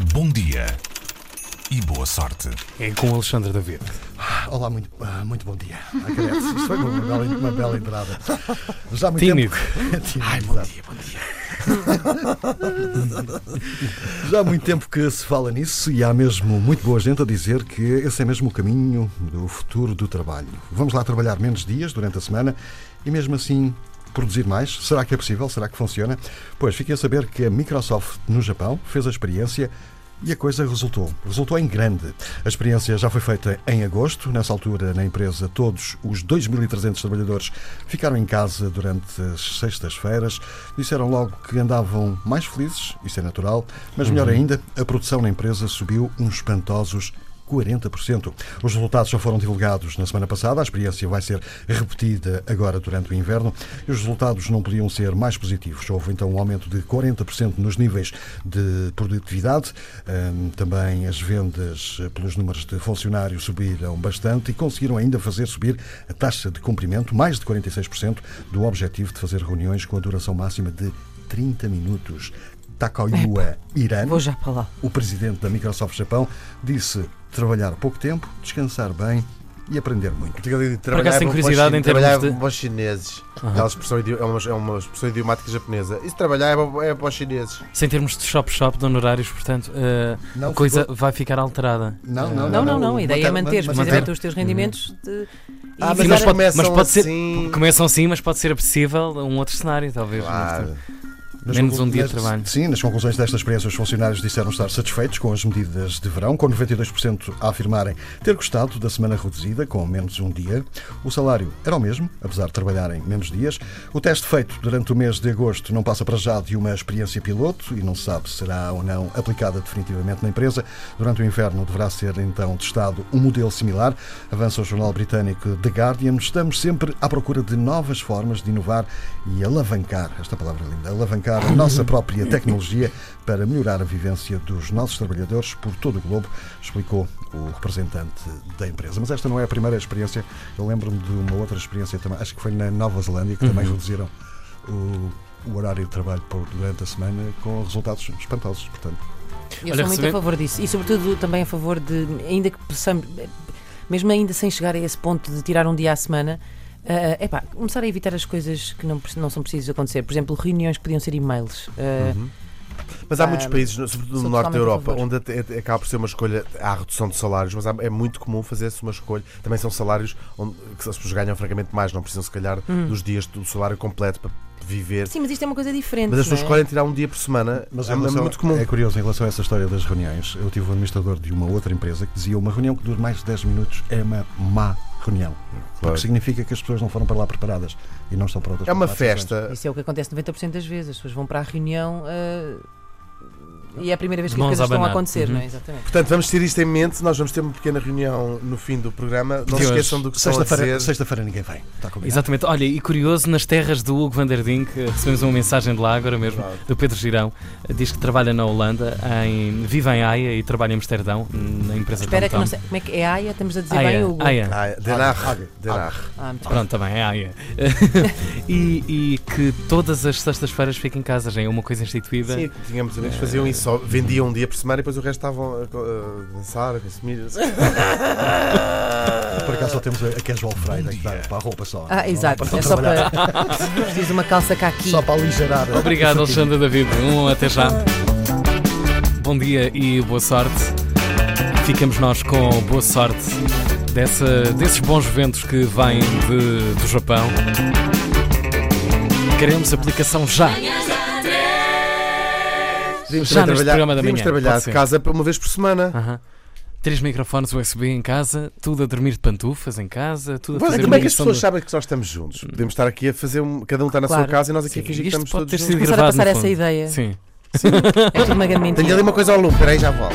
Bom dia e boa sorte. É com Alexandre David. Olá, muito, ah, muito bom dia. Agradeço. Isto foi uma bela, uma bela entrada. Já há muito Tímido. tempo. Tímido, Ai, bom dia, bom dia. Já há muito tempo que se fala nisso e há mesmo muito boa gente a dizer que esse é mesmo o caminho do futuro do trabalho. Vamos lá trabalhar menos dias durante a semana e mesmo assim produzir mais. Será que é possível? Será que funciona? Pois fiquei a saber que a Microsoft no Japão fez a experiência e a coisa resultou. Resultou em grande. A experiência já foi feita em agosto. Nessa altura, na empresa, todos os 2.300 trabalhadores ficaram em casa durante as sextas-feiras. Disseram logo que andavam mais felizes, isso é natural, mas melhor ainda, a produção na empresa subiu uns espantosos 40%. Os resultados já foram divulgados na semana passada, a experiência vai ser repetida agora durante o inverno e os resultados não podiam ser mais positivos. Houve então um aumento de 40% nos níveis de produtividade, Hum, também as vendas pelos números de funcionários subiram bastante e conseguiram ainda fazer subir a taxa de cumprimento, mais de 46%, do objetivo de fazer reuniões com a duração máxima de 30 minutos. Takayua Irano, Vou já para lá. o presidente da Microsoft Japão, disse trabalhar pouco tempo, descansar bem e aprender muito. Por acaso tenho curiosidade em termos trabalhar de- para os chineses. Aquela expressão idi- é, uma, é uma expressão idiomática japonesa. Isso trabalhar é para, é para os chineses. Sem termos de shop-shop de honorários, portanto, eh, Não, a coisa ficou- vai ficar alterada. Não, Eh, não, Não, não, não. A ideia é manter- manter manter- precisamente os teus rendimentos de, e Ah, mas Sim, mas pode, começam mas pode ser. assim- Começam sim, mas pode ser possível um outro cenário, talvez. no Claro. Menos um dia de trabalho. Sim, nas conclusões desta experiência, os funcionários disseram estar satisfeitos com as medidas de verão, com 92% a afirmarem ter gostado da semana reduzida, com menos um dia. O salário era o mesmo, apesar de trabalharem menos dias. O teste feito durante o mês de agosto não passa para já de uma experiência piloto e não se sabe se será ou não aplicada definitivamente na empresa. Durante o inverno deverá ser então testado um modelo similar. Avança o jornal britânico The Guardian. Estamos sempre à procura de novas formas de inovar e alavancar, esta palavra é linda, alavancar a nossa própria tecnologia para melhorar a vivência dos nossos trabalhadores por todo o globo, explicou o representante da empresa. Mas esta não é a primeira experiência. Eu lembro-me de uma outra experiência também, acho que foi na Nova Zelândia, que também reduziram o, o horário de trabalho por, durante a semana com resultados espantosos. Portanto, Eu Olha, sou muito recebendo- a favor disso. E sobretudo também a favor de, ainda que possamos, mesmo ainda sem chegar a esse ponto de tirar um dia à semana, é epá, começar a evitar as coisas que não, não são precisas acontecer. Por exemplo, reuniões que podiam ser e-mails. Uh, Uhum. Mas há Ah, muitos países, no- sobretudo no norte da Europa, onde até- até acaba por ser uma escolha, há a redução de salários, mas há- é muito comum fazer-se uma escolha. Também são salários onde que as pessoas ganham francamente mais, não precisam se calhar Hum. dos dias do salário completo para viver. Sim, mas isto é uma coisa diferente. Mas as pessoas é? escolhem tirar um dia por semana, Mas é, relação- muito comum. É curioso, em relação a essa história das reuniões, eu tive um administrador de uma outra empresa que dizia uma reunião que dura mais de 10 minutos é uma má reunião. Claro. Porque significa que as pessoas não foram para lá preparadas e não estão prontas É uma para festa. Isso é o que acontece 90% das vezes. As pessoas vão para a reunião uh, e é a primeira vez que as coisas estão a acontecer, Uhum. não é? Exatamente. Portanto, vamos ter isto em mente. Nós vamos ter uma pequena reunião no fim do programa. Não se esqueçam do que Sexta-feira sexta-feira ninguém vem. Exatamente. Olha, e curioso, nas terras do Hugo van der Dink, eh, recebemos uma mensagem de lá agora mesmo, Claro. do Pedro Girão. eh, Diz que trabalha na Holanda, em, vive em Haia e trabalha em Amsterdão, na empresa Espera que Tom não Tom. sei. Como é que é Aia? Estamos a dizer Haia, bem, Hugo? Haia. Ah, Den Haag. Hague. Den Haag. Ah, bem. Pronto, também é Haia. e, e que todas as sextas-feiras fica em casa, já é uma coisa instituída. Sim, tínhamos amigos que faziam isso, só vendiam um dia por semana e depois o resto estavam a, a dançar, a consumir. Por acaso só temos a, a Casual Friday que dá para a roupa só. Ah, Não dá exato. para É só trabalhar. para. Preciso uma calça cá aqui. Só para aligerar. Obrigado, Alexandre David. Um até já. Bom dia e boa sorte. Ficamos nós com boa sorte dessa, desses bons ventos que vêm de- do Japão. Queremos aplicação já. Podíamos Já neste trabalhar, programa da manhã, trabalhar de casa uma vez por semana. Aham. Três microfones USB em casa, tudo a dormir de pantufas em casa, tudo a fazer como é que as pessoas de- sabem que só estamos juntos? Podemos estar aqui a fazer um. Cada um está na Claro. sua casa e nós aqui Sim, a fingir que isto estamos pode todos ter juntos. sido Começar a gravado passar no essa fundo. ideia. Sim. É tudo uma grande Tenho ali uma coisa ao lume, peraí, já volto.